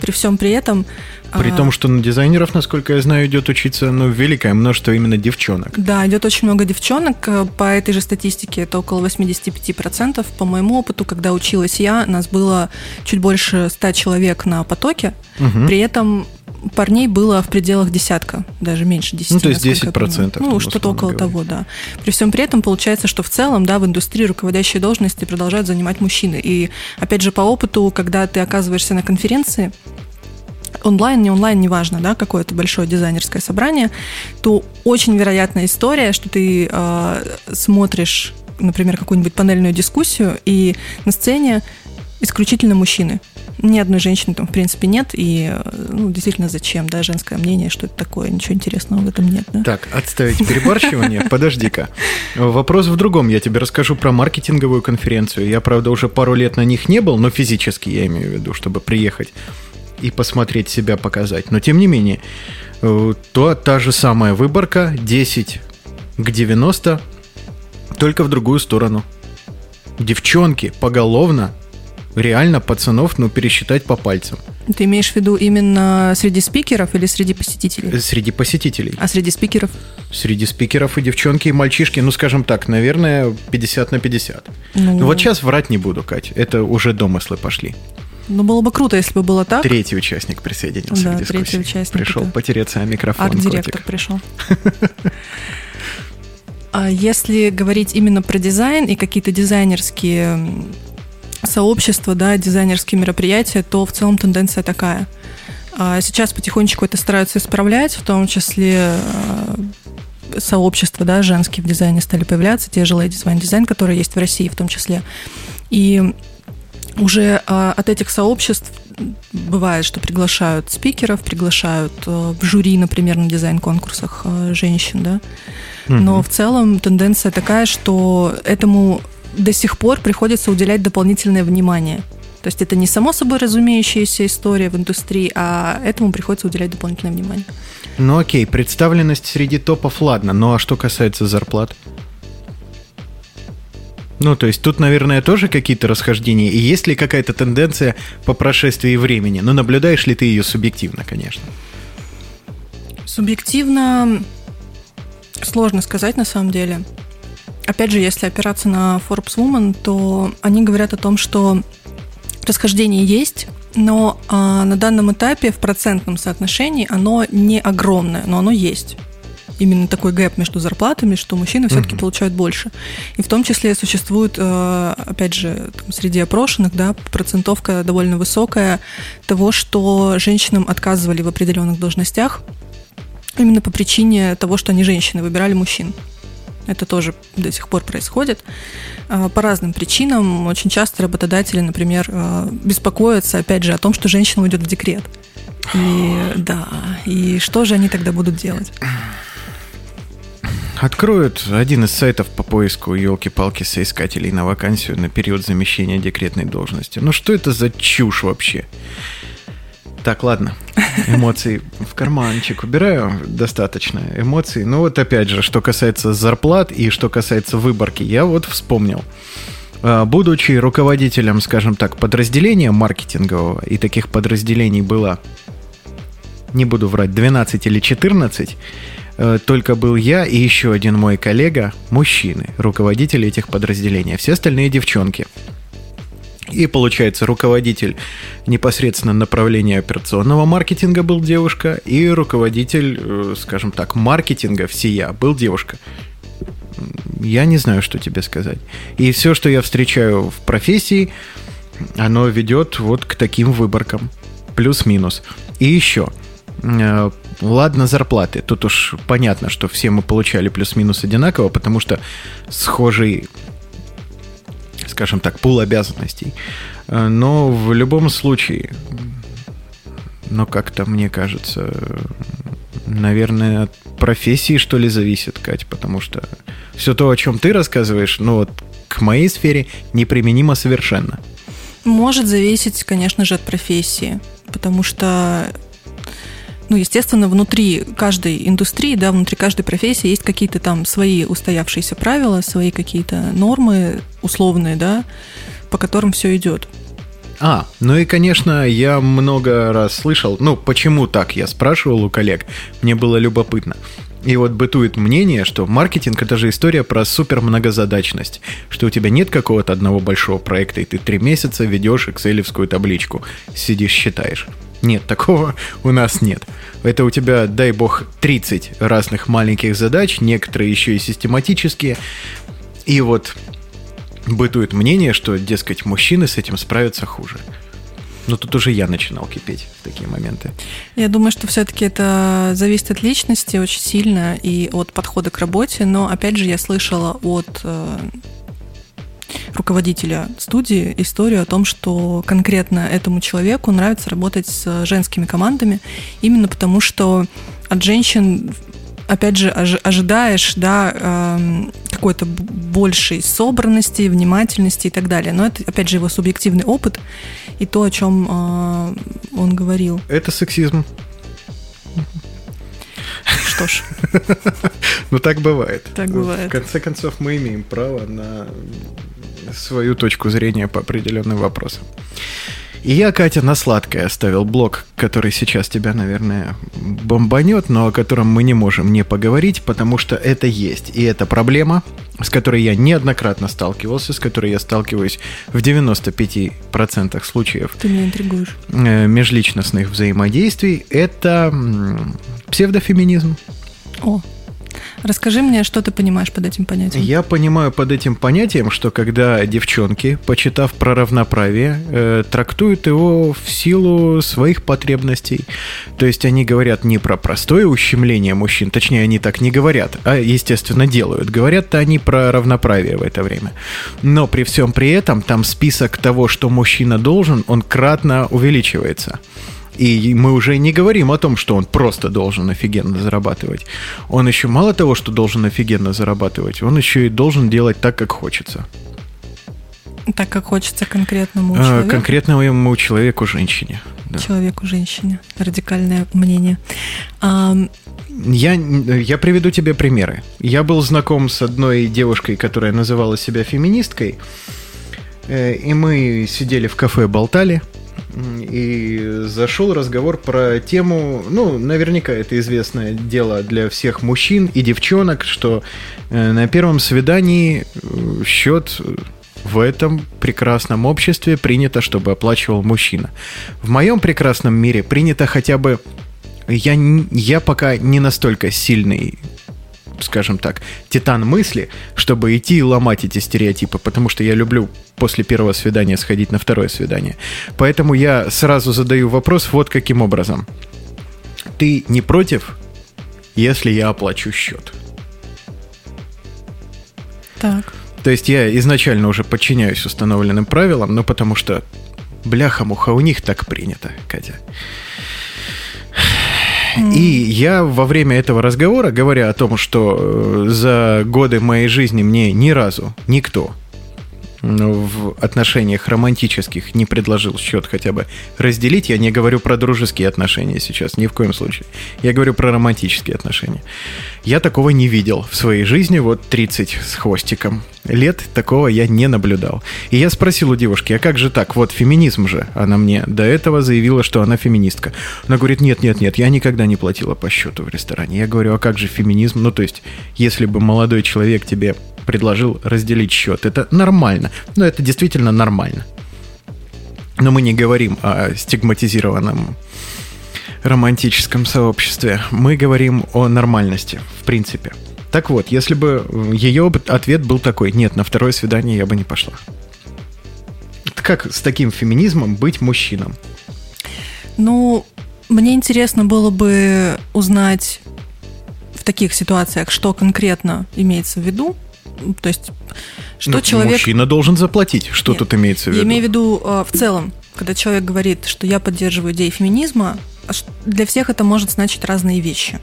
При всем при этом...
При том, что на дизайнеров, насколько я знаю, идет учиться ну, великое множество именно девчонок.
Да, идет очень много девчонок. По этой же статистике это около 85%. По моему опыту, когда училась я, нас было чуть больше 100 человек на потоке. Угу. При этом парней было в пределах десятка, даже меньше десяти.
Ну, то есть 10 процентов.
Ну, что-то около говоря. того, да. При всем при этом получается, что в целом, да, в индустрии руководящие должности продолжают занимать мужчины. И, опять же, по опыту, когда ты оказываешься на конференции, онлайн, не онлайн, неважно, да, какое-то большое дизайнерское собрание, то очень вероятная история, что ты э, смотришь, например, какую-нибудь панельную дискуссию, и на сцене исключительно мужчины. Ни одной женщины там, в принципе, нет. И, ну, действительно, зачем, да, женское мнение, что это такое, ничего интересного в этом нет, да?
Так, отставить перебарщивание, [laughs] подожди-ка. Вопрос в другом. Я тебе расскажу про маркетинговую конференцию. Я, правда, уже пару лет на них не был, но физически я имею в виду, чтобы приехать и посмотреть себя, показать. Но, тем не менее, э, то та же самая выборка 10 к 90, только в другую сторону. Девчонки поголовно реально пацанов, ну, пересчитать по пальцам.
Ты имеешь в виду именно среди спикеров или среди посетителей?
Среди посетителей.
А среди спикеров?
Среди спикеров и девчонки, и мальчишки, ну, скажем так, наверное, 50 на 50. Ну... Вот сейчас врать не буду, Кать, это уже домыслы пошли.
Ну, было бы круто, если бы было так.
Третий участник присоединился
да,
к дискуссии.
третий участник.
Пришел это... потереться о микрофон.
Арт-директор пришел. [laughs] А если говорить именно про дизайн и какие-то дизайнерские сообщество, да, дизайнерские мероприятия, то в целом тенденция такая. А сейчас потихонечку это стараются исправлять, в том числе а, сообщества, да, женские в дизайне стали появляться, те же Ladies Wine Design, которые есть в России в том числе. И уже а, от этих сообществ бывает, что приглашают спикеров, приглашают в жюри, например, на дизайн-конкурсах женщин, да. Но в целом тенденция такая, что этому до сих пор приходится уделять дополнительное внимание. То есть это не само собой разумеющаяся история в индустрии, а этому приходится уделять дополнительное внимание.
Ну окей, представленность среди топов, ладно, ну а что касается зарплат? Ну, то есть тут, наверное, тоже какие-то расхождения. И есть ли какая-то тенденция по прошествии времени? Ну, наблюдаешь ли ты ее субъективно, конечно?
Субъективно сложно сказать на самом деле. Опять же, если опираться на Forbes Woman, то они говорят о том, что расхождение есть, но а, на данном этапе в процентном соотношении оно не огромное, но оно есть. Именно такой гэп между зарплатами, что мужчины все-таки mm-hmm. получают больше. И в том числе существует, э, опять же, среди опрошенных, да, процентовка довольно высокая того, что женщинам отказывали в определенных должностях именно по причине того, что они женщины выбирали мужчин. Это тоже до сих пор происходит. А, по разным причинам. Очень часто работодатели, например, а, беспокоятся, опять же, о том, что женщина уйдет в декрет. И да, и что же они тогда будут делать?
Откроют один из сайтов по поиску елки-палки соискателей на вакансию на период замещения декретной должности. Ну что это за чушь вообще? Так, ладно. Эмоций в карманчик убираю достаточно. Эмоций. Ну вот опять же, что касается зарплат и что касается выборки, я вот вспомнил. А, будучи руководителем, скажем так, подразделения маркетингового, и таких подразделений было, не буду врать, 12 или 14, э, только был я и еще один мой коллега, мужчины, руководители этих подразделений, а все остальные девчонки – и получается, руководитель непосредственно направления операционного маркетинга был девушка, и руководитель, э, скажем так, маркетинга всея был девушка. Я не знаю, что тебе сказать. И все, что я встречаю в профессии, оно ведет вот к таким выборкам. Плюс-минус. И еще. Э, ладно, зарплаты. Тут уж понятно, что все мы получали плюс-минус одинаково, потому что схожий скажем так, пул обязанностей. Э, но в любом случае, но как-то, мне кажется, наверное, от профессии, что ли, зависит, Кать, потому что все то, о чем ты рассказываешь, ну вот к моей сфере неприменимо совершенно.
Может зависеть, конечно же, от профессии, потому что ну, естественно, внутри каждой индустрии, да, внутри каждой профессии есть какие-то там свои устоявшиеся правила, свои какие-то нормы условные, да, по которым все идет.
А, ну и, конечно, я много раз слышал, ну, почему так, я спрашивал у коллег, мне было любопытно. И вот бытует мнение, что маркетинг это же история про супер многозадачность, что у тебя нет какого-то одного большого проекта, и ты три месяца ведешь экселевскую табличку, сидишь, считаешь. Нет, такого у нас нет. Это у тебя, дай бог, 30 разных маленьких задач, некоторые еще и систематические. И вот бытует мнение, что, дескать, мужчины с этим справятся хуже. Но тут уже я начинал кипеть в такие моменты.
Я думаю, что все-таки это зависит от личности очень сильно и от подхода к работе. Но опять же, я слышала от э, руководителя студии историю о том, что конкретно этому человеку нравится работать с женскими командами, именно потому что от женщин опять же, ожидаешь, да, эм, какой-то большей собранности, внимательности и так далее. Но это, опять же, его субъективный опыт и то, о чем э, он говорил.
Это сексизм.
Что ж. [laughs]
Ну, так бывает.
Так бывает.
В конце концов, мы имеем право на свою точку зрения по определенным вопросам. И я, Катя, на сладкое оставил блок, который сейчас тебя, наверное, бомбанет, но о котором мы не можем не поговорить, потому что это есть. И это проблема, с которой я неоднократно сталкивался, с которой я сталкиваюсь в 95% случаев.
Ты меня интригуешь.
Э, межличностных взаимодействий. Это псевдофеминизм.
О, Расскажи мне, что ты понимаешь под этим понятием.
Я понимаю под этим понятием, что когда девчонки, почитав про равноправие, э, трактуют его в силу своих потребностей. То есть они говорят не про простое ущемление мужчин, точнее они так не говорят, а естественно делают. Говорят-то они про равноправие в это время. Но при всем при этом там список того, что мужчина должен, он кратно увеличивается. И мы уже не говорим о том, что он просто должен офигенно зарабатывать. Он еще мало того, что должен офигенно зарабатывать, он еще и должен делать так, как хочется.
Так, как хочется конкретному
а, человеку? Конкретному человеку, женщине.
Да. Человеку, женщине. Радикальное мнение. А...
Я, я приведу тебе примеры. Я был знаком с одной девушкой, которая называла себя феминисткой. Э, и мы сидели в кафе, болтали и зашел разговор про тему, ну, наверняка это известное дело для всех мужчин и девчонок, что э, на первом свидании э, счет в этом прекрасном обществе принято, чтобы оплачивал мужчина. В моем прекрасном мире принято хотя бы... Я, я пока не настолько сильный скажем так, титан мысли, чтобы идти и ломать эти стереотипы, потому что я люблю после первого свидания сходить на второе свидание. Поэтому я сразу задаю вопрос вот каким образом. Ты не против, если я оплачу счет?
Так.
То есть я изначально уже подчиняюсь установленным правилам, ну потому что бляха-муха, у них так принято, Катя. И я во время этого разговора, говоря о том, что э, за годы моей жизни мне ни разу никто в отношениях романтических не предложил счет хотя бы разделить. Я не говорю про дружеские отношения сейчас, ни в коем случае. Я говорю про романтические отношения. Я такого не видел в своей жизни, вот 30 с хвостиком. Лет такого я не наблюдал. И я спросил у девушки, а как же так? Вот феминизм же. Она мне до этого заявила, что она феминистка. Она говорит, нет, нет, нет, я никогда не платила по счету в ресторане. Я говорю, а как же феминизм? Ну, то есть, если бы молодой человек тебе предложил разделить счет. Это нормально. Но это действительно нормально. Но мы не говорим о стигматизированном романтическом сообществе. Мы говорим о нормальности, в принципе. Так вот, если бы ее ответ был такой, нет, на второе свидание я бы не пошла. Как с таким феминизмом быть мужчином?
Ну, мне интересно было бы узнать в таких ситуациях, что конкретно имеется в виду, то есть, что
Но
человек...
Мужчина должен заплатить. Что Нет, тут имеется в виду?
Я имею в виду э, в целом, когда человек говорит, что я поддерживаю идеи феминизма, для всех это может значить разные вещи.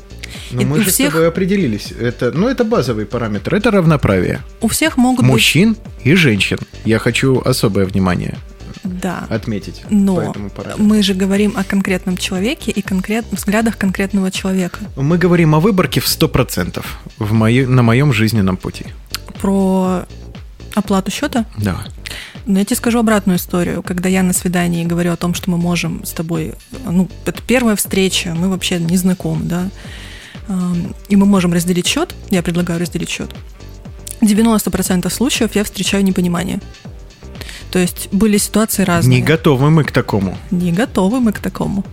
Но и мы же всех... с тобой определились. Это, ну, это базовый параметр. Это равноправие.
У всех могут
Мужчин быть... и женщин. Я хочу особое внимание
Да.
отметить
Но мы же говорим о конкретном человеке и конкрет... взглядах конкретного человека.
Мы говорим о выборке в 100% в моей, на моем жизненном пути.
Про оплату счета.
Да.
Но я тебе скажу обратную историю. Когда я на свидании говорю о том, что мы можем с тобой... Ну, это первая встреча, мы вообще не знакомы, да? Эм, И мы можем разделить счет. Я предлагаю разделить счет. 90% случаев я встречаю непонимание. То есть были ситуации разные.
Не готовы мы к такому.
Не готовы мы к такому.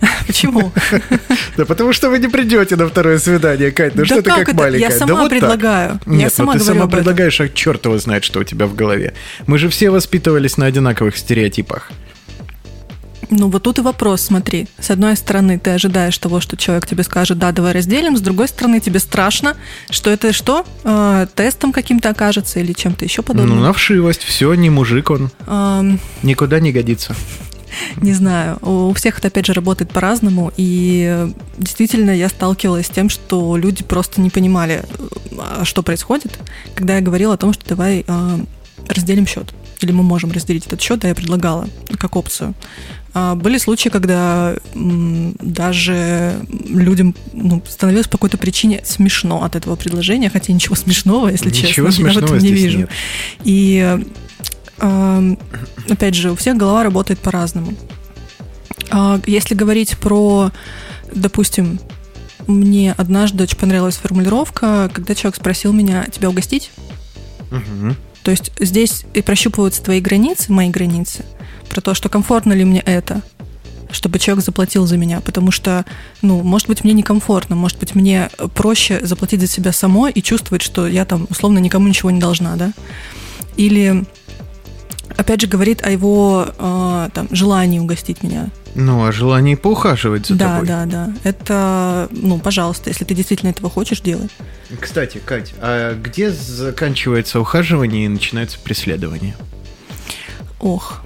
[laughs] Почему? [laughs]
Да потому что вы не придете на второе свидание, Кать. Ну что ты
как
маленькая?
Я сама предлагаю.
Нет, ну ты сама предлагаешь, а черт его знает, что у тебя в голове. Мы же все воспитывались на одинаковых стереотипах.
Ну, вот тут и вопрос, смотри. С одной стороны, ты ожидаешь того, что человек тебе скажет, да, давай разделим. С другой стороны, тебе страшно, что это что? Э, тестом каким-то окажется или чем-то еще
Ну,
подобным?
на вшивость, все, не мужик он,
Эм,
никуда не годится. [laughs]
не знаю. У всех это, опять же, работает по-разному. И действительно, я сталкивалась с тем, что люди просто не понимали, э, а что происходит, когда я говорила о том, что давай э, разделим счет. Или мы можем разделить этот счет, да, я предлагала как опцию. А Были случаи, когда даже людям ну, становилось по какой-то причине смешно от этого предложения, хотя ничего смешного, если честно,
Ничего
я в
смешного
этом не вижу.
нет.
И опять же, у всех голова работает по-разному. А Если говорить про, допустим, мне однажды очень понравилась формулировка, когда человек спросил меня, тебя угостить?
Мгм.
То есть здесь и прощупываются твои границы, мои границы, про то, что комфортно ли мне это, чтобы человек заплатил за меня, потому что, ну, может быть, мне некомфортно, может быть, мне проще заплатить за себя самой и чувствовать, что я там, условно, никому ничего не должна, да? Или, опять же, говорит о его э, там, желании угостить меня.
Ну, а желание поухаживать за
да,
тобой.
да, да. Это, ну, пожалуйста, если ты действительно этого хочешь, делай.
Кстати, Кать, а где заканчивается ухаживание и начинается преследование?
Ох,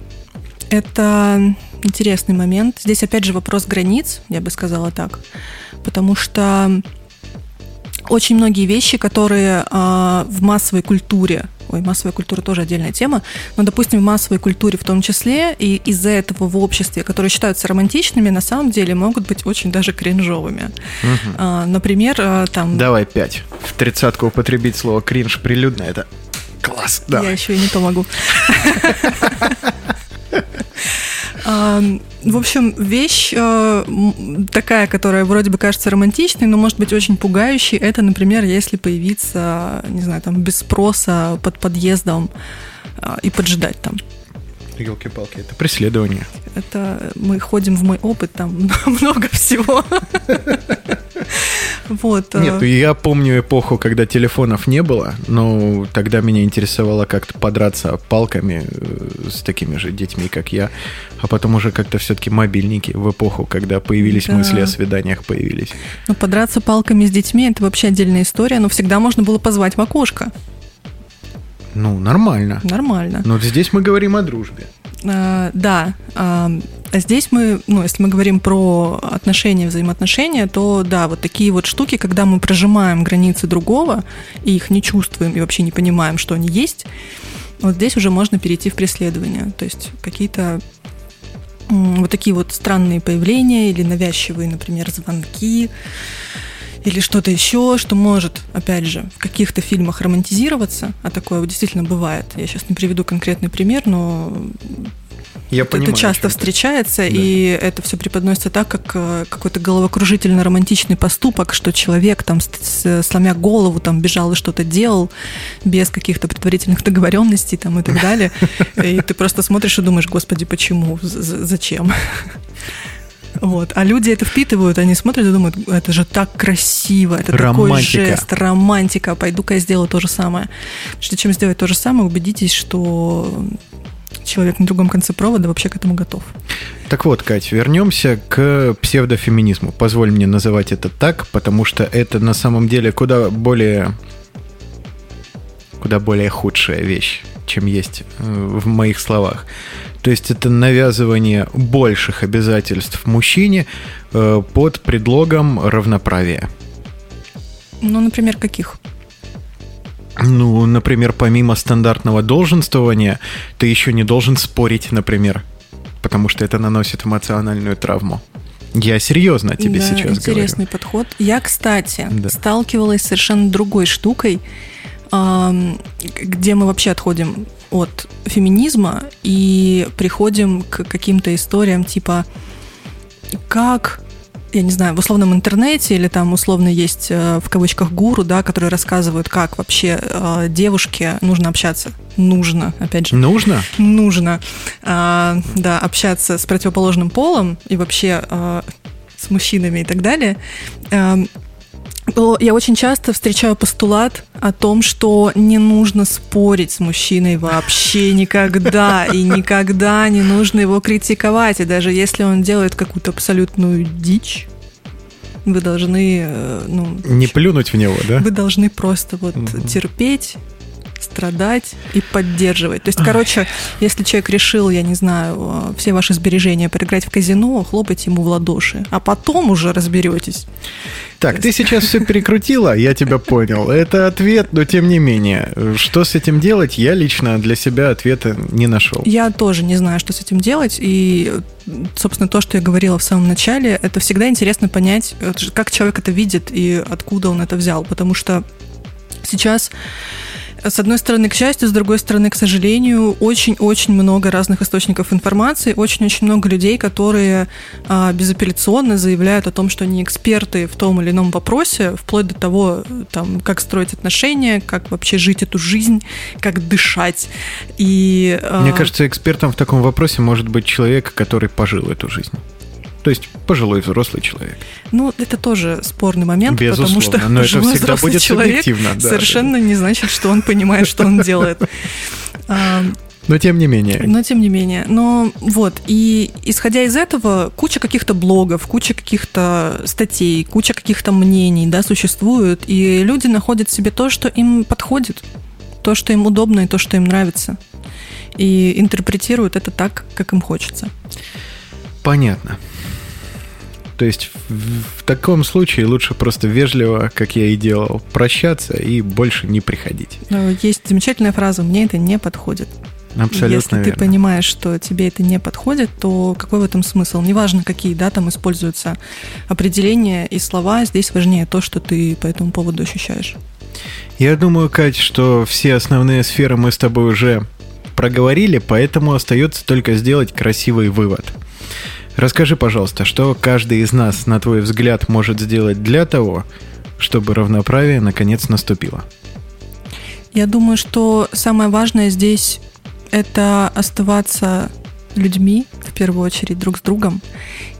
это интересный момент. Здесь опять же вопрос границ, я бы сказала так, потому что очень многие вещи, которые а, в массовой культуре, ой, массовая культура тоже отдельная тема, но, допустим, в массовой культуре в том числе, и из-за этого в обществе, которые считаются романтичными, на самом деле могут быть очень даже кринжовыми. А, например, а, там...
Давай пять. В тридцатку употребить слово кринж прилюдно, это класс.
Я
Да.
еще и не то могу. [laughs] В общем, вещь э, такая, которая вроде бы кажется романтичной, но может быть очень пугающей, это, например, если появиться, не знаю, там без спроса под подъездом а, и поджидать там.
Елки-палки, это преследование.
Это мы ходим в мой опыт, там [laughs] много всего. Вот. э,
Нет, ну я помню эпоху, когда телефонов не было, но тогда меня интересовало как-то подраться палками э, с такими же детьми, как я. А потом уже как-то все-таки мобильники в эпоху, когда появились
Да.
мысли о свиданиях, появились.
Ну, подраться палками с детьми это вообще отдельная история, но всегда можно было позвать в окошко.
Ну, нормально.
Нормально.
Но здесь мы говорим о дружбе.
А, да. А а здесь мы, ну, если мы говорим про отношения, взаимоотношения, то да, вот такие вот штуки, когда мы прожимаем границы другого и их не чувствуем и вообще не понимаем, что они есть, вот здесь уже можно перейти в преследование. То есть какие-то вот такие вот странные появления или навязчивые, например, звонки или что-то еще, что может, опять же, в каких-то фильмах романтизироваться, а такое действительно бывает. Я сейчас не приведу конкретный пример, но
Я
это
понимаю,
часто встречается, и это все преподносится так, как э, какой-то головокружительно-романтичный поступок, что человек там, сломя голову, там бежал и что-то делал без каких-то предварительных договоренностей там, и так [laughs] далее. И ты просто смотришь и думаешь, господи, почему, зачем? [laughs] Вот. А люди это впитывают, они смотрят и думают, это же так красиво, это такой
Романтика.
жест, романтика, пойду-ка я сделаю то же самое. Прежде чем сделать то же самое, убедитесь, что человек на другом конце провода вообще к этому готов.
Так вот, Кать, вернемся к псевдофеминизму. Позволь мне называть это так, потому что это на самом деле куда более куда более худшая вещь, чем есть э, в моих словах. То есть это навязывание больших обязательств мужчине э, под предлогом равноправия.
Ну, например, каких?
Ну, например, помимо стандартного долженствования, ты еще не должен спорить, например, потому что это наносит эмоциональную травму. Я серьезно тебе
да,
сейчас
интересный
говорю.
подход. Я, кстати,
Да.
сталкивалась с совершенно другой штукой, где мы вообще отходим от феминизма и приходим к каким-то историям типа как я не знаю, в условном интернете или там условно есть э, в кавычках гуру, да, которые рассказывают, как вообще э, девушке нужно общаться. Нужно, опять же,
Нужно?
нужно, а, да, общаться с противоположным полом и вообще а, с мужчинами и так далее, Эм, то я очень часто встречаю постулат о том, что не нужно спорить с мужчиной вообще никогда, и никогда не нужно его критиковать, и даже если он делает какую-то абсолютную дичь, вы должны, э, ну,
Не плюнуть в него, да?
вы должны просто вот
Мгм.
терпеть, страдать и поддерживать. То есть, короче, если человек решил, я не знаю, э, все ваши сбережения проиграть в казино, хлопайте ему в ладоши, а потом уже разберетесь.
Так, ты [laughs] сейчас все перекрутила, я тебя понял. Это ответ, но тем не менее. Что с этим делать, я лично для себя ответа не нашел.
Я тоже не знаю, что с этим делать, и, собственно, то, что я говорила в самом начале, это всегда интересно понять, э, как человек это видит и откуда он это взял, потому что сейчас с одной стороны, к счастью, с другой стороны, к сожалению, очень-очень много разных источников информации, очень-очень много людей, которые а, безапелляционно заявляют о том, что они эксперты в том или ином вопросе, вплоть до того, там, как строить отношения, как вообще жить эту жизнь, как дышать. И, а,
Мне кажется, экспертом в таком вопросе может быть человек, который пожил эту жизнь. То есть пожилой взрослый человек.
Ну, это тоже спорный момент,
Безусловно,
потому что
но это
пожилой
всегда
взрослый
будет
человек
да,
совершенно не значит, что он понимает, что он делает. [laughs] А,
Но тем не менее.
Но тем не менее. Но вот, и исходя из этого, куча каких-то блогов, куча каких-то статей, куча каких-то мнений, да, существуют, и люди находят себе то, что им подходит, то, что им удобно и то, что им нравится. И интерпретируют это так, как им хочется.
Понятно. То есть в, в таком случае лучше просто вежливо, как я и делал, прощаться и больше не приходить.
Есть замечательная фраза «мне это не подходит».
Абсолютно
Если ты
верно.
понимаешь, что тебе это не подходит, то какой в этом смысл? Неважно, какие да, там используются определения и слова, здесь важнее то, что ты по этому поводу ощущаешь.
Я думаю, Кать, что все основные сферы мы с тобой уже проговорили, поэтому остается только сделать красивый вывод. Расскажи, пожалуйста, что каждый из нас, на твой взгляд, может сделать для того, чтобы равноправие наконец наступило?
Я думаю, что самое важное здесь это оставаться людьми, в первую очередь, друг с другом,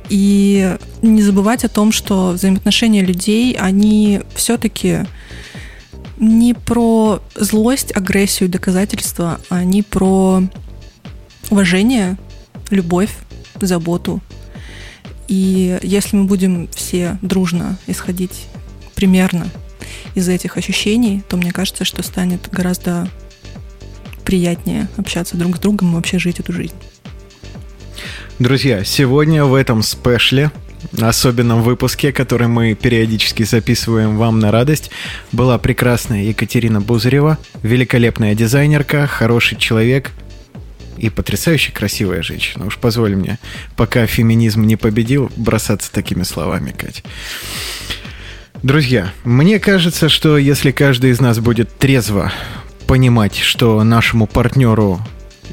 и не забывать о том, что взаимоотношения людей, они все-таки не про злость, агрессию, доказательства, они про уважение, любовь, заботу. И если мы будем все дружно исходить примерно из этих ощущений, то мне кажется, что станет гораздо приятнее общаться друг с другом и вообще жить эту жизнь.
Друзья, сегодня в этом спешле, особенном выпуске, который мы периодически записываем вам на радость, была прекрасная Екатерина Бузырева, великолепная дизайнерка, хороший человек и потрясающе красивая женщина. Уж позволь мне, пока феминизм не победил, бросаться такими словами, Кать. Друзья, мне кажется, что если каждый из нас будет трезво понимать, что нашему партнеру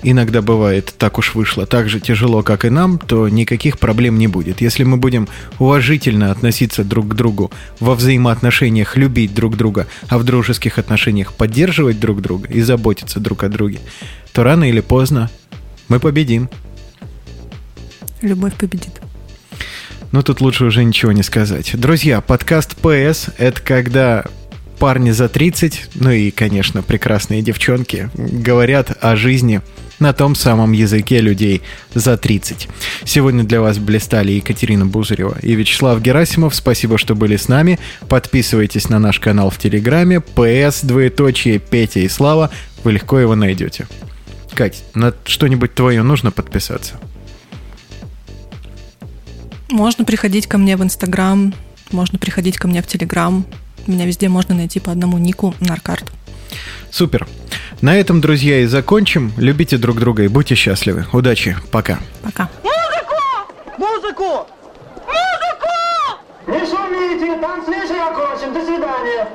иногда бывает так уж вышло, так же тяжело, как и нам, то никаких проблем не будет. Если мы будем уважительно относиться друг к другу, во взаимоотношениях любить друг друга, а в дружеских отношениях поддерживать друг друга и заботиться друг о друге, то рано или поздно мы победим.
Любовь победит.
Но тут лучше уже ничего не сказать. Друзья, подкаст ПС – это когда парни за 30, ну и, конечно, прекрасные девчонки, говорят о жизни на том самом языке людей за 30. Сегодня для вас блистали Екатерина Бузырева и Вячеслав Герасимов. Спасибо, что были с нами. Подписывайтесь на наш канал в Телеграме. ПС, двоеточие, Петя и Слава. Вы легко его найдете. Кать, на что-нибудь твое нужно подписаться?
Можно приходить ко мне в Инстаграм, можно приходить ко мне в Телеграм. Меня везде можно найти по одному нику Наркарт.
Супер. На этом, друзья, и закончим. Любите друг друга и будьте счастливы. Удачи. Пока.
Пока.
Музыку! Музыку! Музыку! Не шумите, там свежий окончен. До свидания.